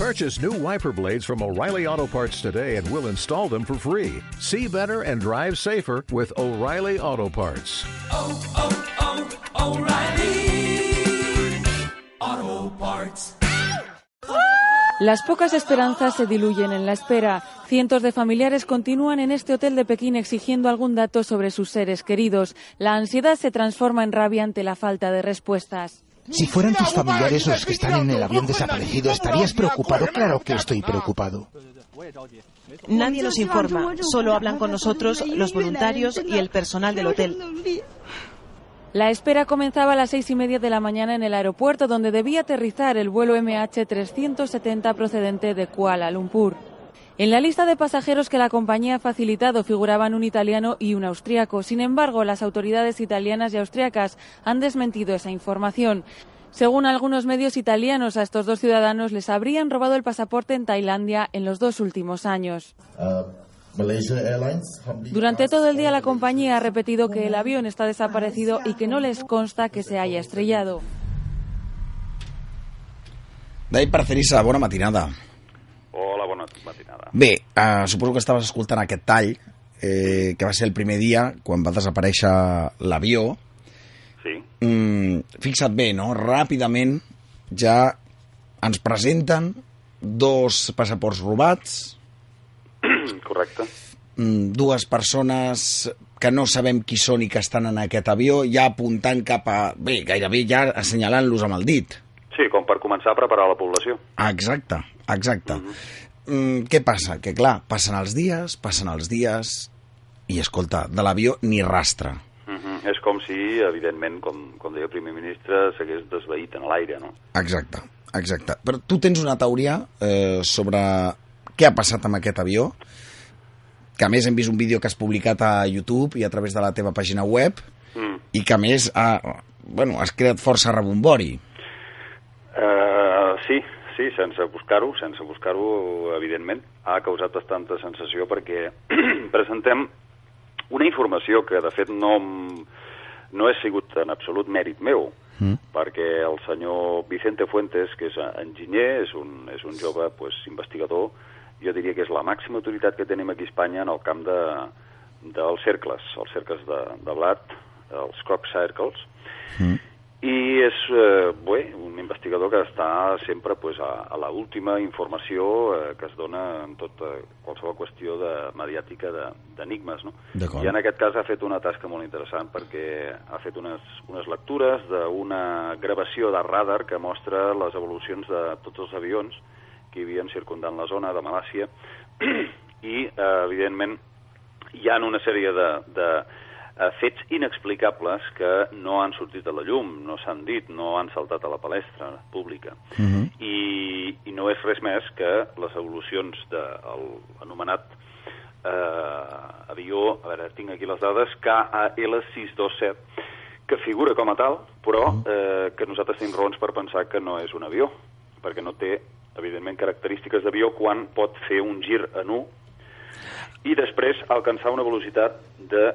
Purchase new wiper blades from O'Reilly Auto Parts today and we'll install them for free. See better and drive safer with O'Reilly Auto Parts. oh, oh, O'Reilly Auto Parts. Las pocas esperanzas se diluyen en la espera. Cientos de familiares continúan en este hotel de Pekín exigiendo algún dato sobre sus seres queridos. La ansiedad se transforma en rabia ante la falta de respuestas. Si fueran tus familiares los que están en el avión desaparecido, ¿estarías preocupado? Claro que estoy preocupado. Nadie nos informa, solo hablan con nosotros los voluntarios y el personal del hotel. La espera comenzaba a las seis y media de la mañana en el aeropuerto donde debía aterrizar el vuelo MH370 procedente de Kuala Lumpur. En la lista de pasajeros que la compañía ha facilitado figuraban un italiano y un austriaco. Sin embargo, las autoridades italianas y austriacas han desmentido esa información. Según algunos medios italianos, a estos dos ciudadanos les habrían robado el pasaporte en Tailandia en los dos últimos años. Durante todo el día la compañía ha repetido que el avión está desaparecido y que no les consta que se haya estrellado. David Parcerissa, bona matinada. Hola, bona matinada. Bé, uh, suposo que estaves escoltant aquest tall, eh, que va ser el primer dia quan va desaparèixer l'avió. Sí, Mm, fixa't bé, no? Ràpidament ja ens presenten dos passaports robats, correcte. mm, dues persones que no sabem qui són i que estan en aquest avió, ja apuntant cap a... Bé, gairebé ja assenyalant-los amb el dit. Sí, com per començar a preparar la població. Exacte, exacte. Mm, què passa? Que clar, passen els dies, passen els dies i, escolta, de l'avió ni rastre. Uh -huh. És com si, evidentment, com, com deia el primer ministre, s'hagués desveït en l'aire, no? Exacte, exacte. Però tu tens una teoria eh, sobre què ha passat amb aquest avió, que a més hem vist un vídeo que has publicat a YouTube i a través de la teva pàgina web, Mm. i que a més ha, bueno, has creat força rebombori. Sí, sí, sense buscar-ho, sense buscar-ho, evidentment, ha causat bastanta sensació perquè presentem una informació que, de fet, no, no ha sigut en absolut mèrit meu, Mm. perquè el senyor Vicente Fuentes, que és enginyer, és un, és un jove pues, investigador, jo diria que és la màxima autoritat que tenim aquí a Espanya en el camp de, dels cercles, els cercles de, de blat, els crop circles, Mm. I és eh, bé, un investigador que està sempre pues, a, a la última informació eh, que es dona en tota qualsevol qüestió de, mediàtica de- d'enigmes. No? D'acord. I en aquest cas ha fet una tasca molt interessant perquè ha fet unes, unes lectures d'una gravació de radar que mostra les evolucions de tots els avions que hi havien circundant la zona de Malàcia i, eh, evidentment, hi ha una sèrie de, de eh, fets inexplicables que no han sortit a la llum, no s'han dit, no han saltat a la palestra pública. Mm -hmm. I, i no és res més que les evolucions del anomenat eh, avió, a veure, tinc aquí les dades, KAL627, que figura com a tal, però eh, que nosaltres tenim raons per pensar que no és un avió, perquè no té, evidentment, característiques d'avió quan pot fer un gir en U i després alcançar una velocitat de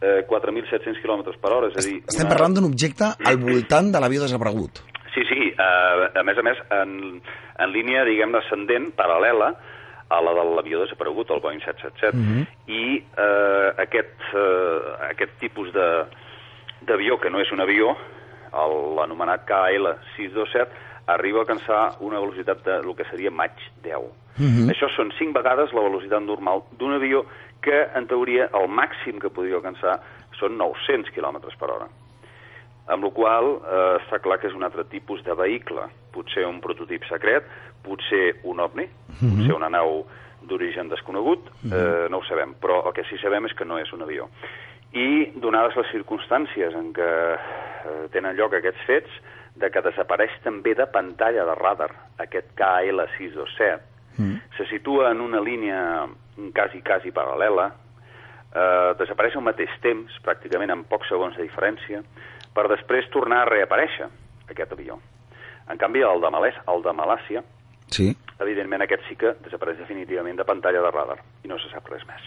eh, 4.700 km per hora, és a dir... Estem una- parlant d'un objecte al voltant de l'avió desaparegut. Sí, sí, eh, a més a més, en, en línia, diguem, ascendent, paral·lela a la de l'avió desaparegut, el Boeing 777, Mhm. i eh, aquest, eh, aquest tipus de d'avió, que no és un avió, l'anomenat KL627, arriba a alcançar una velocitat de lo que seria Mach 10. Mhm. Això són 5 vegades la velocitat normal d'un avió que, en teoria, el màxim que podria alcançar són 900 km per hora amb la qual eh, està clar que és un altre tipus de vehicle, potser un prototip secret, potser un ovni, potser una nau d'origen desconegut, eh, no ho sabem, però el que sí sabem és que no és un avió. I, donades les circumstàncies en què eh, tenen lloc aquests fets, de que desapareix també de pantalla de radar aquest KL627, Mm. se situa en una línia quasi, quasi paral·lela, eh, desapareix al mateix temps, pràcticament en pocs segons de diferència, per després tornar a reaparèixer aquest avió. En canvi, el de, Malès, el de Malàcia, Sí. evidentment aquest sí que desapareix definitivament de pantalla de radar i no se sap res més.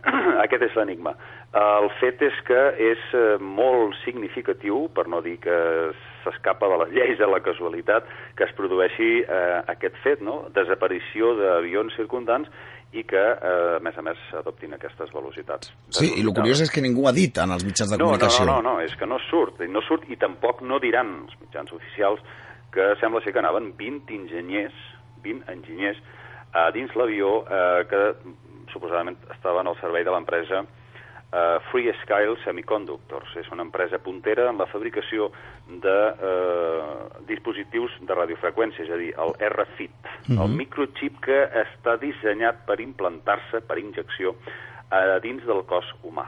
Aquest és l'enigma. El fet és que és eh, molt significatiu, per no dir que s'escapa de les lleis de la casualitat que es produeixi eh, aquest fet, no? desaparició d'avions circundants i que, eh, a més a més, adoptin aquestes velocitats. Sí, i el curiós és que ningú ha dit en els mitjans de no, no, comunicació. no, no, no, és que no surt, i no surt i tampoc no diran els mitjans oficials que sembla ser que anaven 20 enginyers, 20 enginyers a dins l'avió eh, que suposadament estaven al servei de l'empresa eh, Free Scale Semiconductors. És una empresa puntera en la fabricació de eh, dispositius de radiofreqüència, és a dir, el RFID, el microchip que està dissenyat per implantar-se per injecció a dins del cos humà.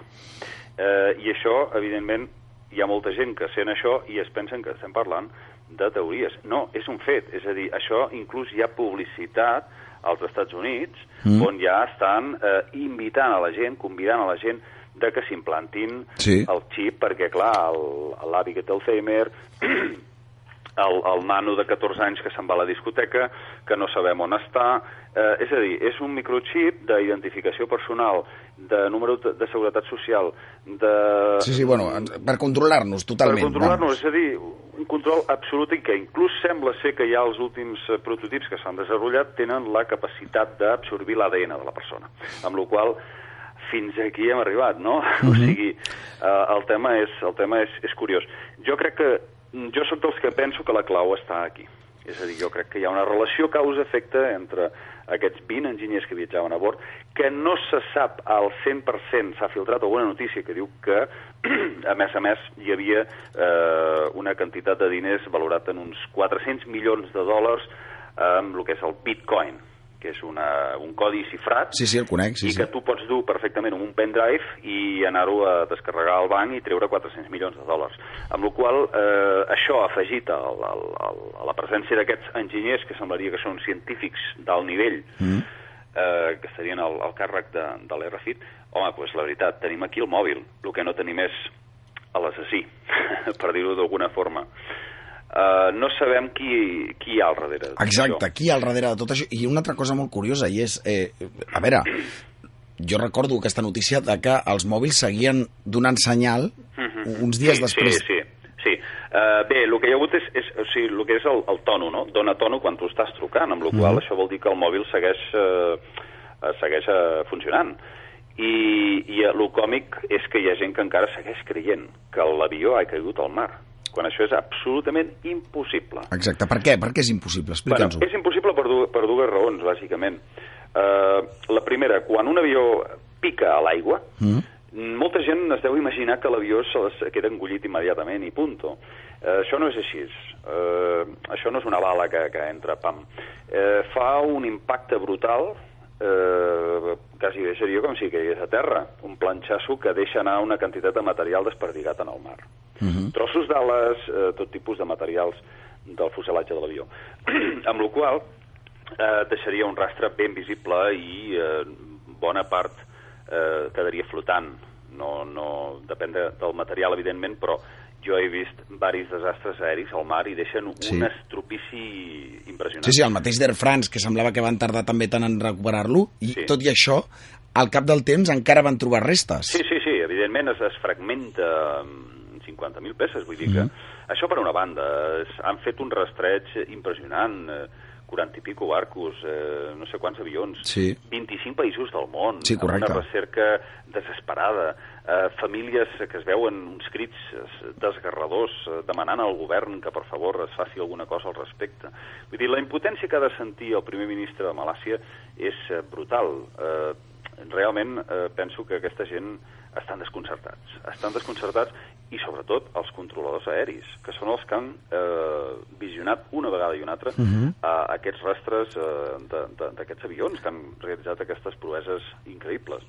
Eh, I això, evidentment, hi ha molta gent que sent això i es pensen que estem parlant de teories. No, és un fet. És a dir, això inclús hi ha publicitat als Estats Units mm. on ja estan eh, invitant a la gent, convidant a la gent de que s'implantin Sí. el xip, perquè, clar, l'avi que té Alzheimer, el, el nano de 14 anys que se'n va a la discoteca, que no sabem on està... Eh, és a dir, és un microchip d'identificació personal, de número de seguretat social, de... Sí, sí, bueno, per controlar-nos totalment. Per controlar-nos, és a dir, un control absolut i que inclús sembla ser que ja els últims eh, prototips que s'han desenvolupat tenen la capacitat d'absorbir l'ADN de la persona. Amb la qual fins aquí hem arribat, no? O sigui, eh, el tema, és, el tema és, és curiós. Jo crec que, jo sóc dels que penso que la clau està aquí. És a dir, jo crec que hi ha una relació causa-efecte entre aquests 20 enginyers que viatjaven a bord, que no se sap al 100%, s'ha filtrat alguna notícia que diu que, a més a més, hi havia eh, una quantitat de diners valorat en uns 400 milions de dòlars amb el que és el bitcoin, que és una, un codi xifrat, Sí, sí, el conec, sí, i sí. que tu pots dur perfectament en un pendrive i anar-ho a descarregar al banc i treure 400 milions de dòlars. Amb la qual eh, això afegit al, al, al, a la presència d'aquests enginyers que semblaria que són científics d'alt nivell mm. eh, que estarien al, al càrrec de, de l'RFID, home, doncs la veritat, tenim aquí el mòbil, el que no tenim és l'assassí, per dir-ho d'alguna forma. Uh, no sabem qui, qui hi ha al darrere. de tot Exacte, això. aquí al darrere de tot això. I una altra cosa molt curiosa, i és... Eh, a veure, jo recordo aquesta notícia de que els mòbils seguien donant senyal uns dies sí, després. Sí, sí. sí. Uh, bé, el que hi ha hagut és, és o sigui, el que és el, el tono, no? Dona tono quan tu estàs trucant, amb la qual Mhm. això vol dir que el mòbil segueix, uh, uh, segueix uh, funcionant. I, i el còmic és que hi ha gent que encara segueix creient que l'avió ha caigut al mar, quan això és absolutament impossible. Exacte. Per què? Per què és impossible? Explica'ns-ho. Bueno, és impossible per, du per dues raons, bàsicament. Uh, la primera, quan un avió pica a l'aigua, Mm. molta gent es deu imaginar que l'avió se les queda engullit immediatament i punto. Uh, això no és així. Uh, això no és una bala que, que entra, pam. Uh, fa un impacte brutal, eh, quasi bé seria com si caigués a terra, un planxasso que deixa anar una quantitat de material desperdigat en el mar. Mhm. Trossos d'ales, eh, tot tipus de materials del fuselatge de l'avió. amb la qual eh, deixaria un rastre ben visible i eh, bona part eh, quedaria flotant. No, no, depèn de, del material, evidentment, però jo he vist varis desastres aèris al mar i deixen Sí. un estropici impressionant. Sí, sí, el mateix d'Air France, que semblava que van tardar també tant en recuperar-lo, i Sí. tot i això, al cap del temps encara van trobar restes. Sí, sí, sí, evidentment es, es fragmenta en 50.000 peces, vull dir que això per una banda, han fet un rastreig impressionant, eh, 40 i pico barcos, eh, no sé quants avions, Sí. 25 països del món, Sí, correcte. una recerca desesperada, eh, famílies que es veuen uns crits desgarradors eh, demanant al govern que per favor es faci alguna cosa al respecte. Vull dir, la impotència que ha de sentir el primer ministre de Malàcia és eh, brutal. Eh, realment eh, penso que aquesta gent estan desconcertats. Estan desconcertats i, sobretot, els controladors aeris, que són els que han eh, visionat una vegada i una altra uh -huh. eh, aquests rastres eh, d'aquests avions que han realitzat aquestes proeses increïbles.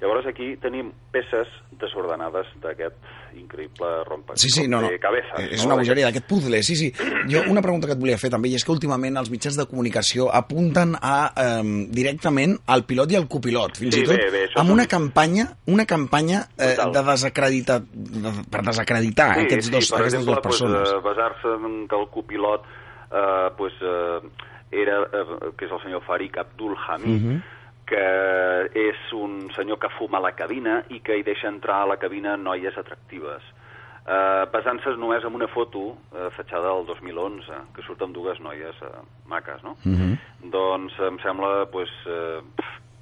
Llavors aquí tenim peces desordenades d'aquest increïble rompa Sí, sí, no, no. cabezas. És no? una bogeria d'aquest puzzle, sí, sí. Jo una pregunta que et volia fer també, i és que últimament els mitjans de comunicació apunten a eh, directament al pilot i al copilot, fins Sí, i tot bé, bé, amb una un- campanya, una campanya eh, de desacreditar, de, per desacreditar Sí, aquests dos, sí, per aquestes exemple, dues persones. Pues, eh, basar-se en que el copilot eh, pues, eh, era, eh, que és el senyor Farik Abdul Hamid, Mhm. Que és un senyor que fuma a la cabina i que hi deixa entrar a la cabina noies atractives. eh, basant-se només en una foto eh, fetxada del 2011, que surt amb dues noies eh, maques, no? Mhm. Doncs em sembla, pues, eh,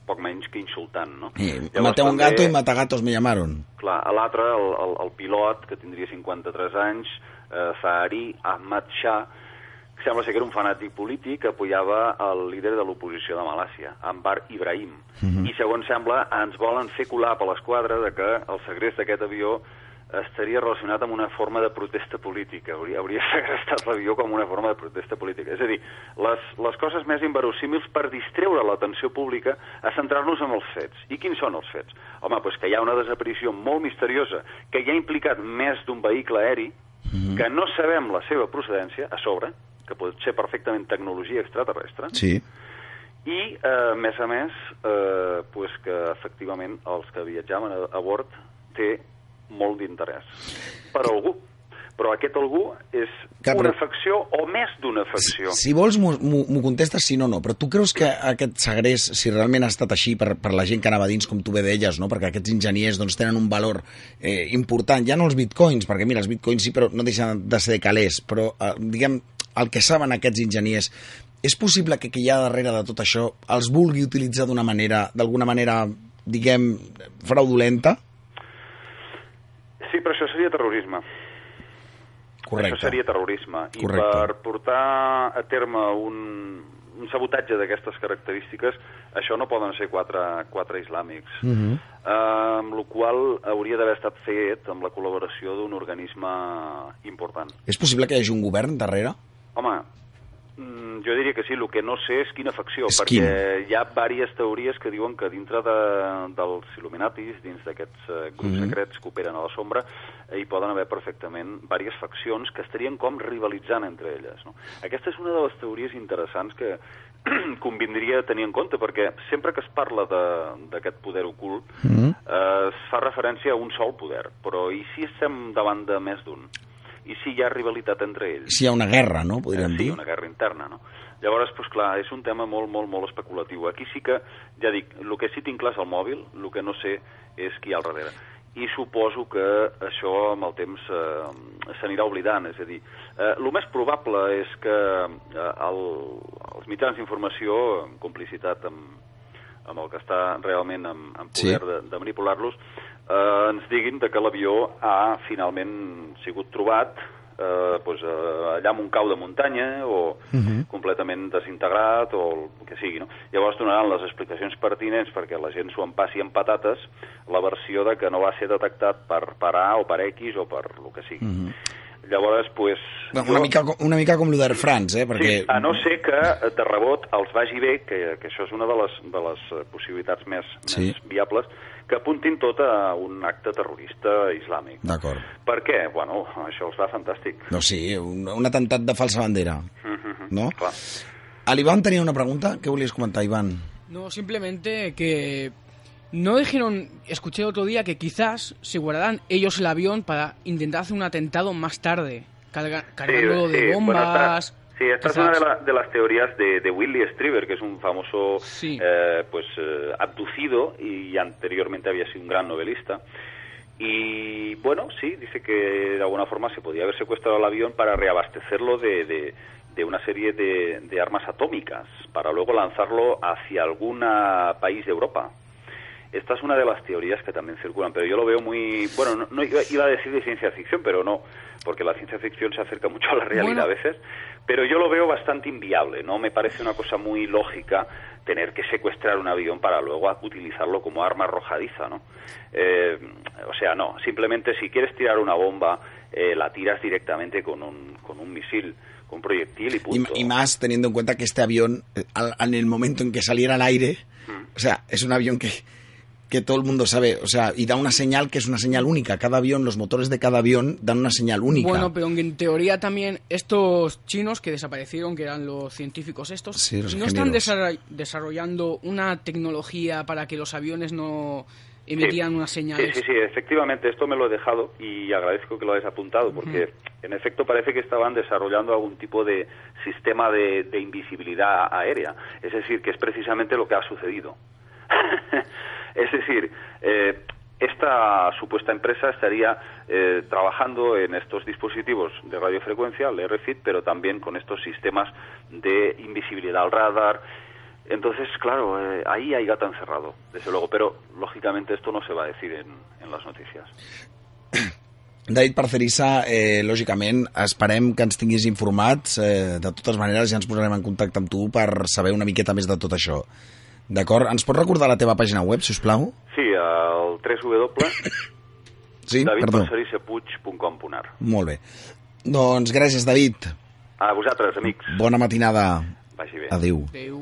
poc menys que insultant, no? I Llavors, maté un també- gato i matagatos me llamaron. Clar, a l'altre, el, el, el pilot, que tindria 53 anys, eh, Zahari Ahmad Shah, sembla ser que era un fanàtic polític que apoyava el líder de l'oposició de Malàcia, Anbar Ibrahim. I segons sembla, ens volen fer colar per l'esquadra de que el segrest d'aquest avió estaria relacionat amb una forma de protesta política. Hauria, hauria segrestat l'avió com una forma de protesta política. És a dir, les, les coses més inverosímils per distreure l'atenció pública a centrar-nos en els fets. I quins són els fets? Home, doncs que hi ha una desaparició molt misteriosa que ja ha implicat més d'un vehicle aeri, que no sabem la seva procedència, a sobre, que pot ser perfectament tecnologia extraterrestre, Sí. i, eh, a més a més, eh, pues que efectivament els que viatjaven a, a bord té molt d'interès per algú. Però aquest algú és Clar, una facció o més d'una facció. Si vols, m'ho- m'ho m'ho contestes si no, no. Però tu creus que aquest segrest, si realment ha estat així per, per la gent que anava dins, com tu bé deies, no? perquè aquests enginyers doncs, tenen un valor eh, important, ja no els bitcoins, perquè mira, els bitcoins sí, però no deixen de ser calés, però eh, diguem, el que saben aquests enginyers, és possible que qui hi ha darrere de tot això els vulgui utilitzar d'una manera, d'alguna manera, diguem, fraudulenta? Sí, però això seria terrorisme. Correcte. Això seria terrorisme. I Correcte. per portar a terme un, un sabotatge d'aquestes característiques, això no poden ser quatre, quatre islàmics. Uh. -huh. amb la qual hauria d'haver estat fet amb la col·laboració d'un organisme important. És possible que hi hagi un govern darrere? Home, mm, jo diria que sí, el que no sé és quina facció, És perquè quin? hi ha diverses teories que diuen que dintre de, dels Illuminatis, dins d'aquests eh, grups Mhm. secrets que operen a la sombra, eh, hi poden haver perfectament diverses faccions que estarien com rivalitzant entre elles. No? Aquesta és una de les teories interessants que convindria tenir en compte, perquè sempre que es parla de- d'aquest poder ocult, Mm. eh, es fa referència a un sol poder, però i si estem davant de més d'un? I si hi ha rivalitat entre ells? Si hi ha una guerra, no? Podríem Eh, sí, dir. una guerra interna, no? Llavors, doncs clar, és un tema molt, molt, molt especulatiu. Aquí sí que, ja dic, el que sí tinc clar és el mòbil, el que no sé és qui hi ha al darrere. I suposo que això amb el temps eh, s'anirà oblidant, és a dir, eh, el més probable és que eh, el, els mitjans d'informació, en complicitat amb, amb el que està realment en, en poder Sí. de, de manipular-los, eh, ens diguin de que l'avió ha finalment sigut trobat eh, doncs, eh, allà en un cau de muntanya o Mhm. completament desintegrat o el que sigui. No? Llavors donaran les explicacions pertinents perquè la gent s'ho empassi amb patates la versió de que no va ser detectat per, per A o per X o per el que sigui. Llavors, pues, Una jo- mica, una mica com lo d'Air France, eh? Perquè... Sí, a no ser que eh, de rebot els vagi bé, que, que això és una de les, de les possibilitats més, Sí. més viables, que apuntin tot a un acte terrorista islàmic. D'acord. Per què? Bueno, això els fa fantàstic. No, sí, un, un atemptat de falsa bandera, Mhm, no? Clar. El Iván tenia una pregunta. Què volies comentar, Iván? No, simplemente que no dijeron, escuché el otro día que quizás se guardarán ellos el avión para intentar hacer un atentado más tarde, carga- cargándolo de bueno, bombas. Sí, esta es una de, la- de las teorías de, de Willy Strieber, que es un famoso Sí. eh, pues eh, abducido y anteriormente había sido un gran novelista. Y bueno, sí, dice que de alguna forma se podía haber secuestrado el avión para reabastecerlo de, de- de una serie de, de armas atómicas, para luego lanzarlo hacia algún país de Europa. Esta es una de las teorías que también circulan, pero yo lo veo muy... Bueno, no, no iba, iba a decir de ciencia ficción, pero no, porque la ciencia ficción se acerca mucho a la realidad Bueno. a veces, pero yo lo veo bastante inviable, ¿no? Me parece una cosa muy lógica tener que secuestrar un avión para luego a- utilizarlo como arma arrojadiza, ¿no? Eh, o sea, no, simplemente si quieres tirar una bomba, eh, la tiras directamente con un, con un misil, con un proyectil y Y, punto. y más teniendo en cuenta que este avión, eh, al- en el momento en que saliera al aire, Mm. o sea, es un avión que, que todo el mundo sabe, o sea, y da una señal que es una señal única. Cada avión, los motores de cada avión dan una señal única. Bueno, pero en teoría también estos chinos que desaparecieron, que eran los científicos estos, Sí, los no están ingenieros. desarrollando una tecnología para que los aviones no emitieran unas señales. Sí, sí, sí, efectivamente, esto me lo he dejado y agradezco que lo hayas apuntado, porque en efecto parece que estaban desarrollando algún tipo de sistema de, de invisibilidad aérea. Es decir, que es precisamente lo que ha sucedido. es decir, eh, esta supuesta empresa estaría eh, trabajando en estos dispositivos de radiofrecuencia, el RFID, pero también con estos sistemas de invisibilidad al radar. Entonces, claro, eh, ahí hay gato encerrado, desde luego, pero lógicamente esto no se va a decir en, en las noticias. David Parcerissa, eh, lògicament, esperem que ens tinguis informats. Eh, de totes maneres, ja ens posarem en contacte amb tu per saber una miqueta més de tot això. D'acord? Ens pots recordar la teva pàgina web, si us plau? Sí, el www Sí, perdó. davidparcerissepuig.com.ar Molt bé. Doncs gràcies, David. A vosaltres, amics. Bona matinada. Vagi bé. Adéu. Adéu.